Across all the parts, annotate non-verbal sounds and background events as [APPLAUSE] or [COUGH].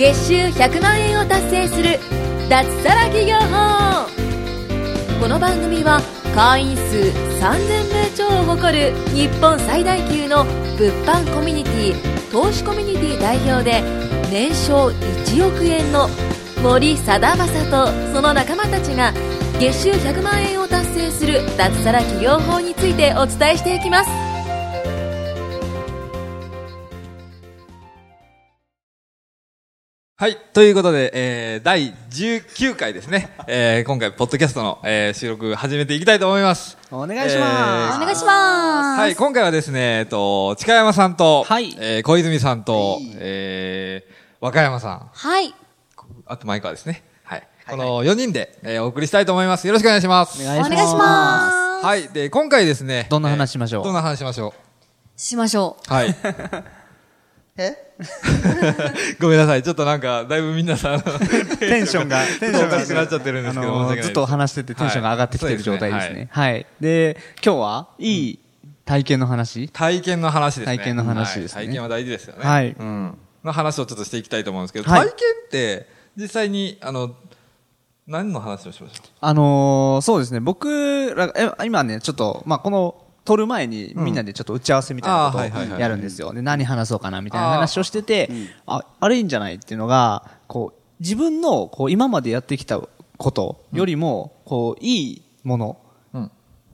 月収100万円を達成する脱サラ企業法。この番組は会員数3000名超を誇る日本最大級の物販コミュニティ投資コミュニティ代表で年商1億円の森貞正とその仲間たちが月収100万円を達成する脱サラ企業法についてお伝えしていきます。はい。ということで、えー、第19回ですね。えー、今回、ポッドキャストの、えー、収録始めていきたいと思います。お願いします。お願いしますはい。今回はですね、えっと、近山さんと、はいえー、小泉さんと、えー、和歌山さん、はいあと前川ですね。はい。この4人で、えー、お送りしたいと思います。よろしくお願いします。お願いします。ますはい。で、今回ですね。どんな話しましょう？えーどんな話しましょしましょう。はい。[LAUGHS] え？[LAUGHS] ごめんなさい。ちょっとなんか、だいぶ皆さん、テンションが、テンションおかしくなっちゃってるんですけどずっと話しててテンションが上がってきてる状態ですはいね。はい。で、今日はいい体験の話？体験の話ですね。体験の話ですねはい体験は大事ですよね。はいうん。の話をちょっとしていきたいと思うんですけど、はい体験って、実際に、あの、何の話をしましょあのーそうですね、僕ら、え今ね、ちょっと、まあ、この、撮る前にみんなでちょっと打ち合わせみたいなことをやるんですよ。で、何話そうかなみたいな話をしてて、あ、あれいいんじゃないっていうのが、こう、自分の、こう、今までやってきたことよりも、こう、いいものうん。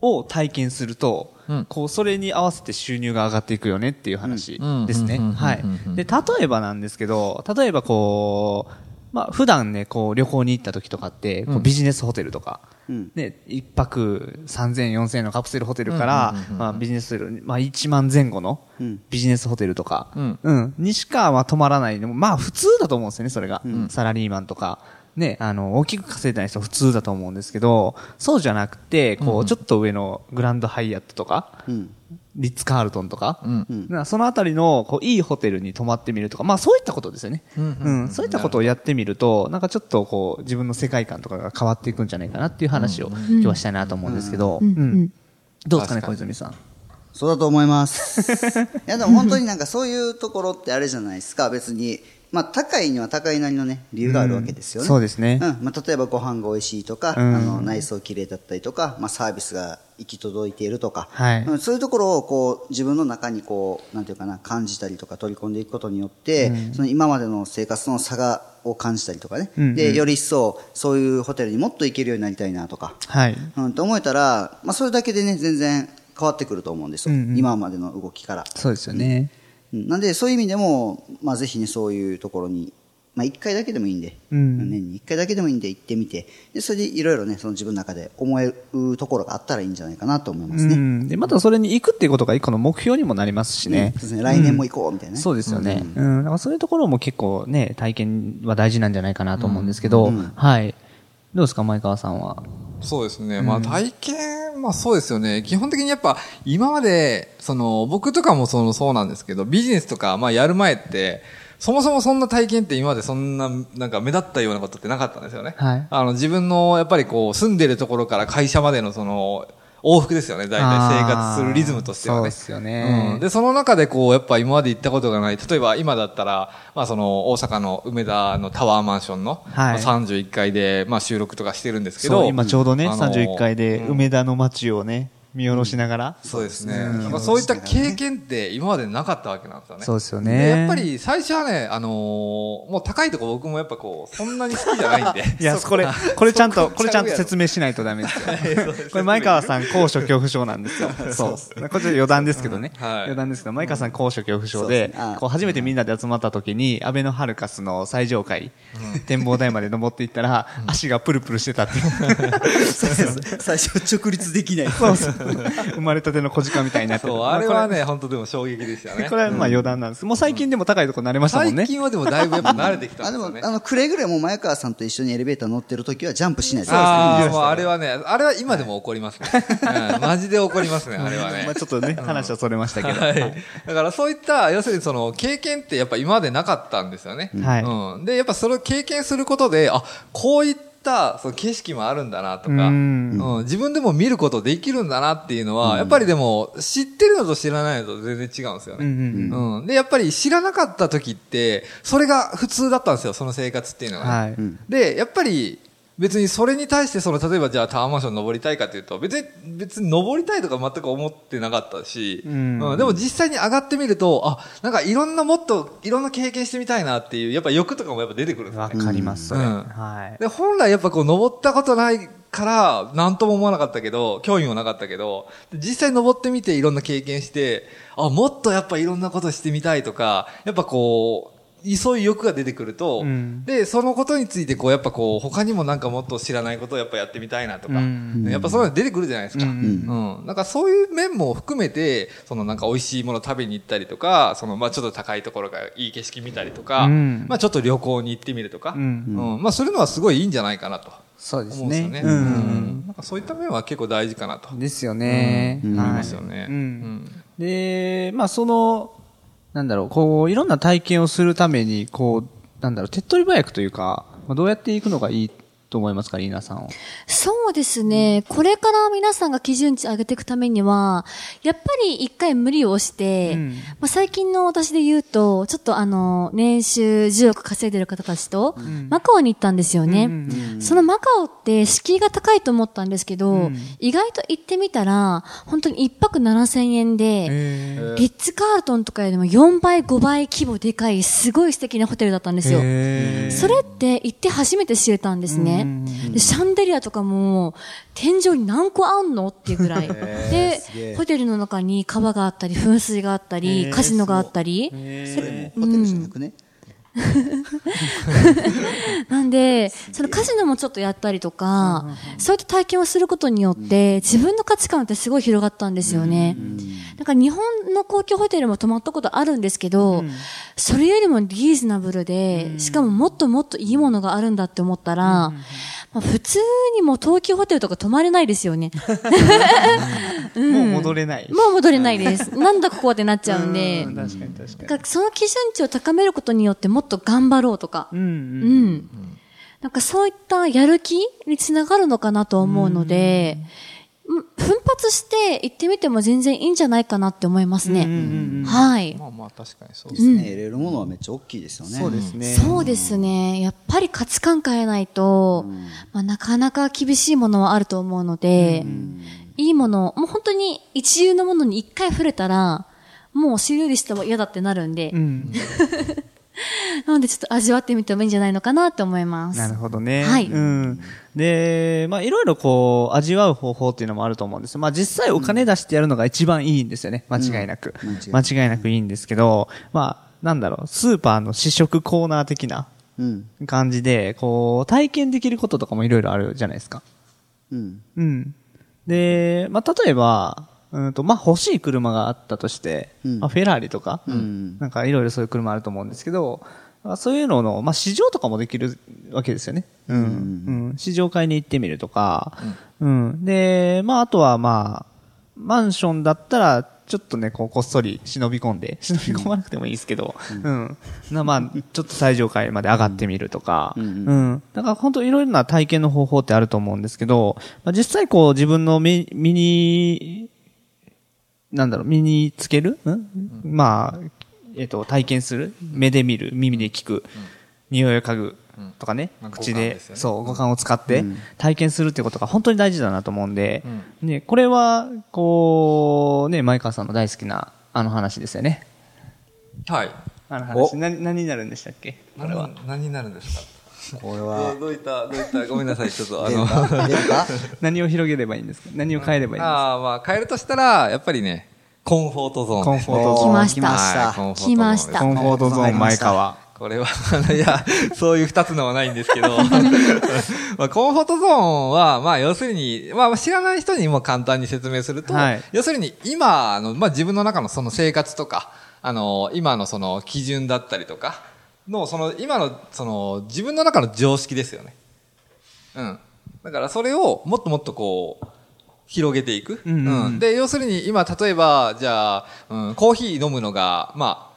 を体験すると、うん。こう、それに合わせて収入が上がっていくよねっていう話うん。ですね。はい。で、例えばなんですけど、例えばこう、まあ、普段ね、こう、旅行に行った時とかって、こうビジネスホテルとか、うん。ね、一泊3000、4000円のカプセルホテルからうんうんうんう、ん。まあ、ビジネスホテル、まあ、1万前後のうん。ビジネスホテルとか、うん。うん、にしか、まあ、泊まらないまあ、普通だと思うんですよね、それが。サラリーマンとか。ね、あの、大きく稼いだ人は普通だと思うんですけど、そうじゃなくて、こう、ちょっと上のグランドハイアットとか、うん。リッツ・カールトンとか、うん。そのあたりの、こう、いいホテルに泊まってみるとか、まあそういったことですよね。うんうん、そういったことをやってみると、なんかちょっとこう、自分の世界観とかが変わっていくんじゃないかなっていう話を今日はしたいなと思うんですけど、うんどうですかね、小泉さん。そうだと思います。[LAUGHS] いや、でも本当になんかそういうところってあれじゃないですか、別に。まあ、高いには高いなりのね、理由があるわけですよね。そうですねうん。まあ、例えばご飯が美味しいとか、うんあの、内装綺麗だったりとか、まあ、サービスが行き届いているとか、はいうんそういうところをこう、自分の中にこう、なんていうかな、感じたりとか取り込んでいくことによって、その今までの生活の差が、を感じたりとかね。うんうんで、より一層、そういうホテルにもっと行けるようになりたいなとか。はい。うん、と思えたら、まあ、それだけでね、全然変わってくると思うんですよ。うんうん今までの動きから。そうですよね。うんなんで、そういう意味でも、まあ、ぜひね、そういうところに、まあ、一回だけでもいいんで、うん年に一回だけでもいいんで行ってみて、で、それでいろいろね、その自分の中で思えるところがあったらいいんじゃないかなと思いますね。うん。で、またそれに行くっていうことが一個の目標にもなりますしね。そうですね、来年も行こうみたいなね。そうですよね。うん。だからそういうところも結構ね、体験は大事なんじゃないかなと思うんですけど、うんはい。どうですか、前川さんは？そうですね。まあ体験、まあそうですよね。基本的にやっぱ今まで、その僕とかもそのそうなんですけど、ビジネスとかまあやる前って、そもそもそんな体験って今までそんな、なんか目立ったようなことってなかったんですよね。はいあの自分のやっぱりこう住んでるところから会社までのその、往復ですよね。大体生活するリズムとしてはね。そうですよねうんで、その中でこう、やっぱ今まで行ったことがない。例えば今だったら、まあその大阪の梅田のタワーマンションの、はいまあ31階で、まあ収録とかしてるんですけど。今ちょうどね、あの31階でうん梅田の街をね、見下ろしながら。そうですね。なんかそういった経験って今までなかったわけなんですよね。そうですよでね。やっぱ、り最初はね、あのーもう高いとこ僕もやっぱこう、そんなに好きじゃないんで。[LAUGHS] いや、これ、これちゃんと、これちゃんと説明しないとダメですよ。[LAUGHS] これ前川さん高所恐怖症なんですよ。[LAUGHS] そう。これちょっと余談ですけどね。はい余談ですけど、前川さん高所恐怖症でですねあ、こう初めてみんなで集まった時に、安倍のハルカスの最上階、展望台まで登っていったら、足がプルプルしてたって。最初直立できない。そうそう。[LAUGHS] 生まれたての小鹿みたいになってるそう、あれはね、本当でも衝撃でしたね。これはまあ余談なんです。もう最近でも高いとこ慣れましたもんね。最近はでもだいぶやっぱ慣れてきたあ、んですよね。でも、あの、くれぐれも前川さんと一緒にエレベーター乗ってる時はジャンプしないでああ、もうあれはね、あれは今でも起こりますね。うんマジで起こりますね、あれはね [LAUGHS] まあ。ちょっとね、話はそれましたけど。はい。だからそういった、要するにその経験ってやっぱ今までなかったんですよね。はいうん。で、やっぱそれを経験することで、あ、こういっったその景色もあるんだなとか、ううんん自分でも見ることできるんだなっていうのは、やっぱりでも、知ってるのと知らないのと全然違うんですよね。んうん。で、やっぱり知らなかった時って、それが普通だったんですよ、その生活っていうのがね。はい。うんで、やっぱり、別にそれに対して、その、例えばじゃあタワーマンション登りたいかというと、別に、別に登りたいとか全く思ってなかったし、うんでも実際に上がってみると、あ、なんかいろんなもっと、いろんな経験してみたいなっていう、やっぱ欲とかもやっぱ出てくるんですよわね。かります。うんはい。で、本来やっぱこう登ったことないから、なんとも思わなかったけど、興味もなかったけど、実際登ってみていろんな経験して、あ、もっとやっぱいろんなことしてみたいとか、やっぱこう、そういう欲が出てくると、うんで、そのことについてこう、やっぱこう、他にもなんかもっと知らないことをやっぱやってみたいなとか、うんやっぱそういうの出てくるじゃないですか。ううんん。なんかそういう面も含めて、そのなんか美味しいもの食べに行ったりとか、そのまあちょっと高いところがいい景色見たりとか、うんまあちょっと旅行に行ってみるとか、うんうんまあそういうのはすごいいいんじゃないかなと。そうですね。ね。ううんん。なんかそういった面は結構大事かなとですよね。思いますよね。うんで、まあその、なんだろう、こう、いろんな体験をするために、こう、なんだろう、手っ取り早くというか、まあどうやっていくのがいいと思いますか、リーナさんは。そうですね。これから皆さんが基準値上げていくためには、やっぱり一回無理をして、うんまあ、最近の私で言うと、ちょっとあの、年収10億稼いでる方たちと、マカオに行ったんですよね。うんそのマカオって敷居が高いと思ったんですけど、うん意外と行ってみたら、本当に一泊7000円で、へリッツ・カールトンとかよりも4倍、5倍規模でかい、すごい素敵なホテルだったんですよ。えそれって行って初めて知れたんですねうん。で、シャンデリアとかも、天井に何個あんのっていうぐらい。で、ホテルの中に川があったり、噴水があったり、カジノがあったり。それもホテルじゃなくね。[LAUGHS] なんで、そのカジノもちょっとやったりとか、そういった体験をすることによって、自分の価値観ってすごい広がったんですよね。なんか日本の高級ホテルも泊まったことあるんですけど、それよりもリーズナブルで、しかももっともっといいものがあるんだって思ったら、まあ、普通にもう東急ホテルとか泊まれないですよね。[LAUGHS] もう戻れない。もう戻れないです。なんだここはってなっちゃうんで。うん確かに確かだからその基準値を高めることによってもっと頑張ろうとか。に。うんうん。なんかそういったやる気につながるのかなと思うので、うん奮発して行ってみても全然いいんじゃないかなって思いますね。はい。まあまあ確かにそうでですすね。ね。得れるものはめっちゃ大きいですよね。そうですね。そうですね。やっぱり価値観変えないと、まあ、なかなか厳しいものはあると思うので、いいもの、もう本当に一流のものに一回触れたら、もう知るよりしても嫌だってなるんで、うん。[LAUGHS] [LAUGHS] なのでちょっと味わってみてもいいんじゃないのかなって思います。なるほどね。はいうん。で、まあ、いろいろこう、味わう方法っていうのもあると思うんですまあ、実際お金出してやるのが一番いいんですよね。間違いなく。うん間違いなくいいんですけど、まあ、なんだろう、スーパーの試食コーナー的なうん。感じで、こう、体験できることとかもいろいろあるじゃないですか。うん。うん。で、まあ、例えば、うんと、まあ、欲しい車があったとして、うんまあ、フェラーリとか、んなんかいろいろそういう車あると思うんですけど、まあ、そういうのの、まあ、市場とかもできるわけですよね。うん。うん。市場買いに行ってみるとか、うん。で、まあ、あとはまあ、マンションだったら、ちょっとね、こう、こっそり忍び込んで、忍び込まなくてもいいですけど、うん。なまあ、ちょっと最上階まで上がってみるとか、ううんん。だから本当いろいろな体験の方法ってあると思うんですけど、まあ、実際こう自分の身身に、なんだろう、身につける、ん？まあ、えっ、と、体験する？目で見る、耳で聞く、匂いを嗅ぐ？とかね、まあ口で。ね。そう、五感を使ってうん。体験するってことが本当に大事だなと思うんで、ね、これは、こう、ね、前川さんの大好きなあの話ですよね。はい。あの話。何、何になるんでしたっけ？これは。何何になるんですか？これどはう、どういった、どういった、ごめんなさい、ちょっとあの、[LAUGHS] 何を広げればいいんですか？何を変えればいいんですか？ああ、まあ変えるとしたら、やっぱりね、コンフォートゾーン。コンフォートゾーン。来ました。来ました。はいコンフォートゾーン前川。これは、いや、[LAUGHS] そういう二つのはないんですけど、[LAUGHS] まあ、コンフォートゾーンは、まあ、要するに、まあ、知らない人にも簡単に説明すると、はい。要するに、今の、まあ、自分の中のその生活とか、あの、今のその基準だったりとか、の、その、今の、その、自分の中の常識ですよね。うん。だから、それを、もっともっとこう、広げていく。うんうんうんで、要するに、今、例えば、じゃあ、うん、コーヒー飲むのが、まあ、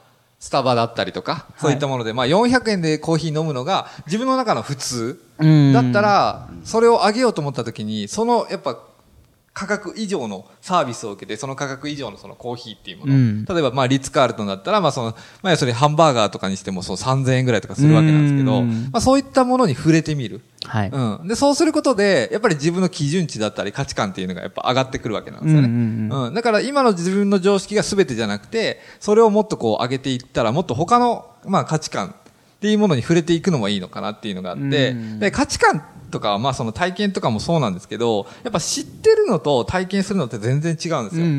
スタバだったりとか、そういったもので、まあ400円でコーヒー飲むのが自分の中の普通。うんだったら、それを上げようと思った時に、その、やっぱ、価格以上のサービスを受けて、その価格以上のそのコーヒーっていうもの。うん例えば、まあ、リッツ・カールトンだったら、まあ、その、まあ、それハンバーガーとかにしても、そう3000円ぐらいとかするわけなんですけど、うんまあ、そういったものに触れてみる。はい。うん。で、そうすることで、やっぱり自分の基準値だったり価値観っていうのがやっぱ上がってくるわけなんですよね。うんうんうんだから今の自分の常識が全てじゃなくて、それをもっとこう上げていったら、もっと他の、まあ価値観っていうものに触れていくのもいいのかなっていうのがあって、うんで価値観とかはまあその体験とかもそうなんですけど、やっぱ知ってるのと体験するのって全然違うんですよ。うん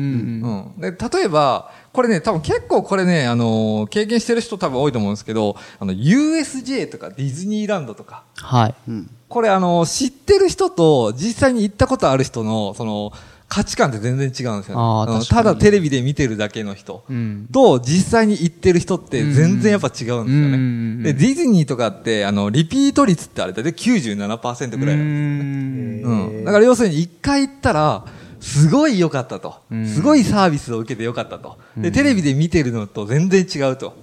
うんうん。で、例えば、これね、多分結構これね、あのー経験してる人多分多いと思うんですけど、あの、USJ とかディズニーランドとか、はい。うん。これあの、知ってる人と実際に行ったことある人の、その、価値観って全然違うんですよね。ただテレビで見てるだけの人。うん。と、実際に行ってる人って全然やっぱ違うんですようんうんうんうね。んで、ディズニーとかって、あの、リピート率ってあれだいたい97%ぐらいなんですよね。うんうん。だから要するに一回行ったら、すごい良かったとうん。すごいサービスを受けて良かったと。で、テレビで見てるのと全然違うと。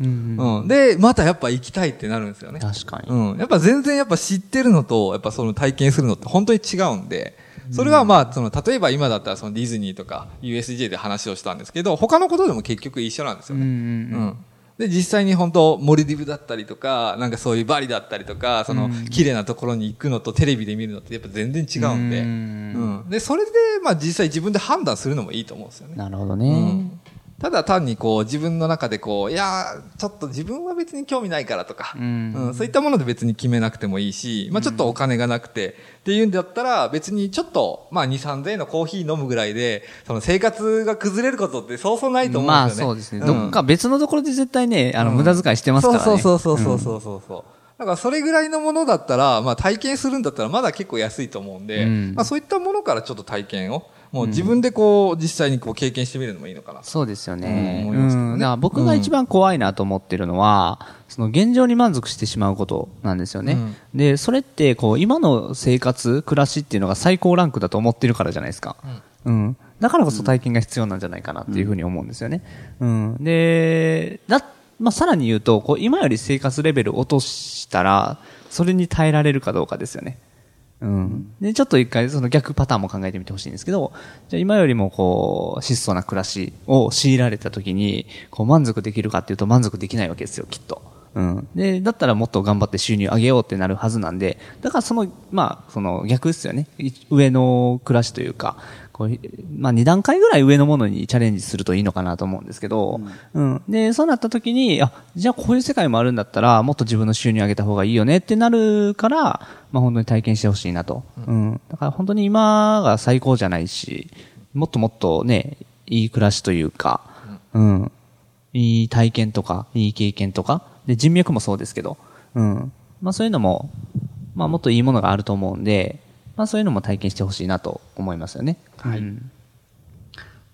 で、またやっぱ行きたいってなるんですよね。確かに。うん。やっぱ全然やっぱ知ってるのと、やっぱその体験するのって本当に違うんで、それはまあ、その、例えば今だったらそのディズニーとか USJ で話をしたんですけど、他のことでも結局一緒なんですよね。うんうんうんうんで、実際に本当、モルディブだったりとか、なんかそういうバリだったりとか、その、綺麗なところに行くのとテレビで見るのってやっぱ全然違うんで、ううんん。で、それで、まあ実際自分で判断するのもいいと思うんですよね。なるほどうねん。ただ単にこう自分の中でこう、いやー、ちょっと自分は別に興味ないからとか、うんうんそういったもので別に決めなくてもいいし、まあちょっとお金がなくて、っていうんだったら別にちょっと、まあ2、3000円のコーヒー飲むぐらいで、その生活が崩れることってそうそうないと思まあうんですよね。そうですね。んどっか別のところで絶対ね、あの、無駄遣いしてますからね。そうそうそうそうそうそうそう。だからそれぐらいのものだったら、まあ体験するんだったらまだ結構安いと思うんで、うんまあそういったものからちょっと体験を、もう自分でこう実際にこう経験してみるのもいいのかな。そうですよね。うん思いますけどね僕が一番怖いなと思ってるのは、その現状に満足してしまうことなんですよね。うんで、それって、こう、今の生活、暮らしっていうのが最高ランクだと思ってるからじゃないですか。うん。だからこそ体験が必要なんじゃないかなっていうふうに思うんですよね。うん。で、だ、まあ、さらに言うと、こう、今より生活レベル落としたら、それに耐えられるかどうかですよね。うん。で、ちょっと一回その逆パターンも考えてみてほしいんですけど、じゃ今よりもこう、質素な暮らしを強いられた時に、こう満足できるかっていうと満足できないわけですよ、きっと。うん。で、だったらもっと頑張って収入上げようってなるはずなんで、だからその、まあ、その逆ですよね。い上の暮らしというか、こう、まあ二段階ぐらい上のものにチャレンジするといいのかなと思うんですけど、うん。で、そうなった時に、あ、じゃあこういう世界もあるんだったら、もっと自分の収入上げた方がいいよねってなるから、まあ本当に体験してほしいなと。うん。だから本当に今が最高じゃないし、もっともっとね、いい暮らしというか、うん。いい体験とか、いい経験とか、で、人脈もそうですけど、うん。まあそういうのも、まあもっといいものがあると思うんで、まあそういうのも体験してほしいなと思いますよね。はい。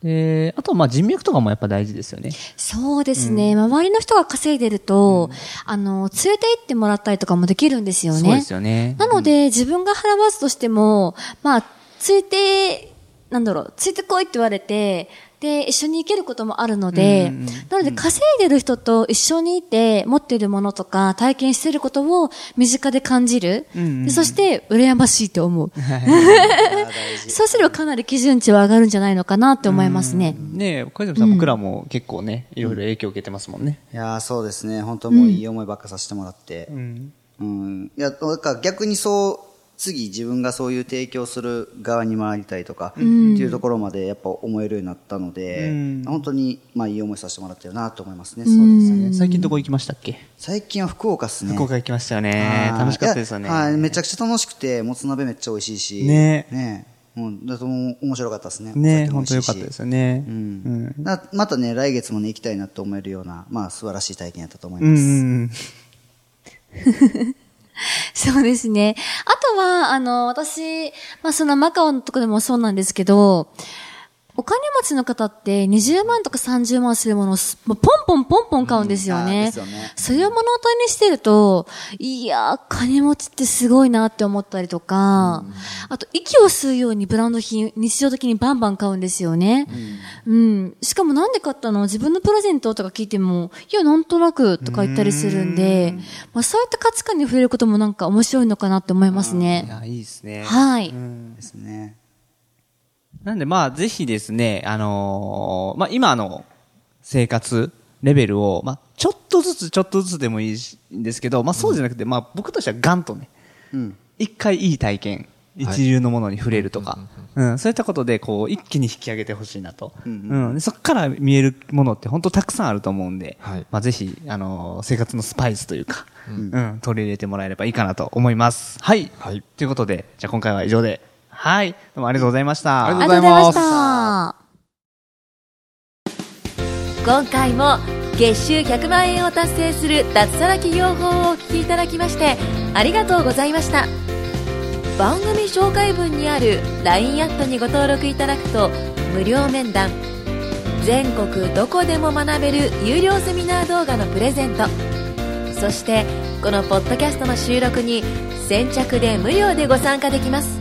で、あとまあ人脈とかもやっぱ大事ですよね。そうですね。周りの人が稼いでると、あの、連れて行ってもらったりとかもできるんですよね。そうですよね。なので、自分が払わずとしても、まあ、ついて、なんだろう、ついてこいって言われて、で、一緒に行けることもあるので、うんうんなので、稼いでる人と一緒にいて、持っているものとか、体験していることを身近で感じる。うんうんでそして、羨ましいと思う。[LAUGHS] そうすればかなり基準値は上がるんじゃないのかなって思いますね。ねえ、小泉さん、僕らも結構ね、いろいろ影響を受けてますもんね。いやーそうですね。本当もういい思いばっかさせてもらって。うん。うん。いや、だから逆にそう、次自分がそういう提供する側に回りたいとか、っていうところまでやっぱ思えるようになったので、うん本当に、まあいい思いさせてもらってるなと思いますね。そうですね。最近どこ行きましたっけ？最近は福岡っすね。福岡行きましたよね。はい楽しかったですよね。はい、めちゃくちゃ楽しくて、もつ鍋めっちゃ美味しいし。ねねうん、だとも面白かったですね。ね本当良かったですよね。ううんん。なまたね、来月もね、行きたいなと思えるような、まあ素晴らしい体験やったと思いうんます。うん。[LAUGHS] そうですね。あとは、あの、私、まあそのマカオのとこでもそうなんですけど、お金持ちの方って20万とか30万するものをすもうポンポンポンポン買うんですよね。ですよねそういうものを手にしてると、いやー、金持ちってすごいなって思ったりとか、あと息を吸うようにブランド品、日常的にバンバン買うんですよね。うん。しかもなんで買ったの？自分のプレゼントとか聞いても、いや、なんとなくとか言ったりするんで、まあそういった価値観に触れることもなんか面白いのかなって思いますいね。や、いいですね。はい。ですね。なんでまあ、ぜひですね、あのーまあ今の生活レベルを、まあちょっとずつちょっとずつでもいいしんですけど、まあそうじゃなくて、まあ僕としてはガンとね、うん。一回いい体験、一流のものに触れるとか、うん、そういったことで、こう、一気に引き上げてほしいなと。ううんん、でそこから見えるものって本当たくさんあると思うんで、はいまあぜひ、あのー生活のスパイスというか、うん、取り入れてもらえればいいかなと思います。はい。はいということで、じゃあ今回は以上で、はい。どうもありがとうございました。ありありがとうございました。今回も月収100万円を達成する脱サラ企業法をお聞きいただきましてありがとうございました番組紹介文にある LINE アットにご登録いただくと無料面談全国どこでも学べる有料セミナー動画のプレゼントそしてこのポッドキャストの収録に先着で無料でご参加できます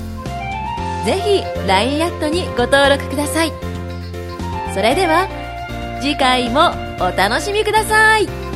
ぜひ LINE アットにご登録ください。それでは次回もお楽しみください。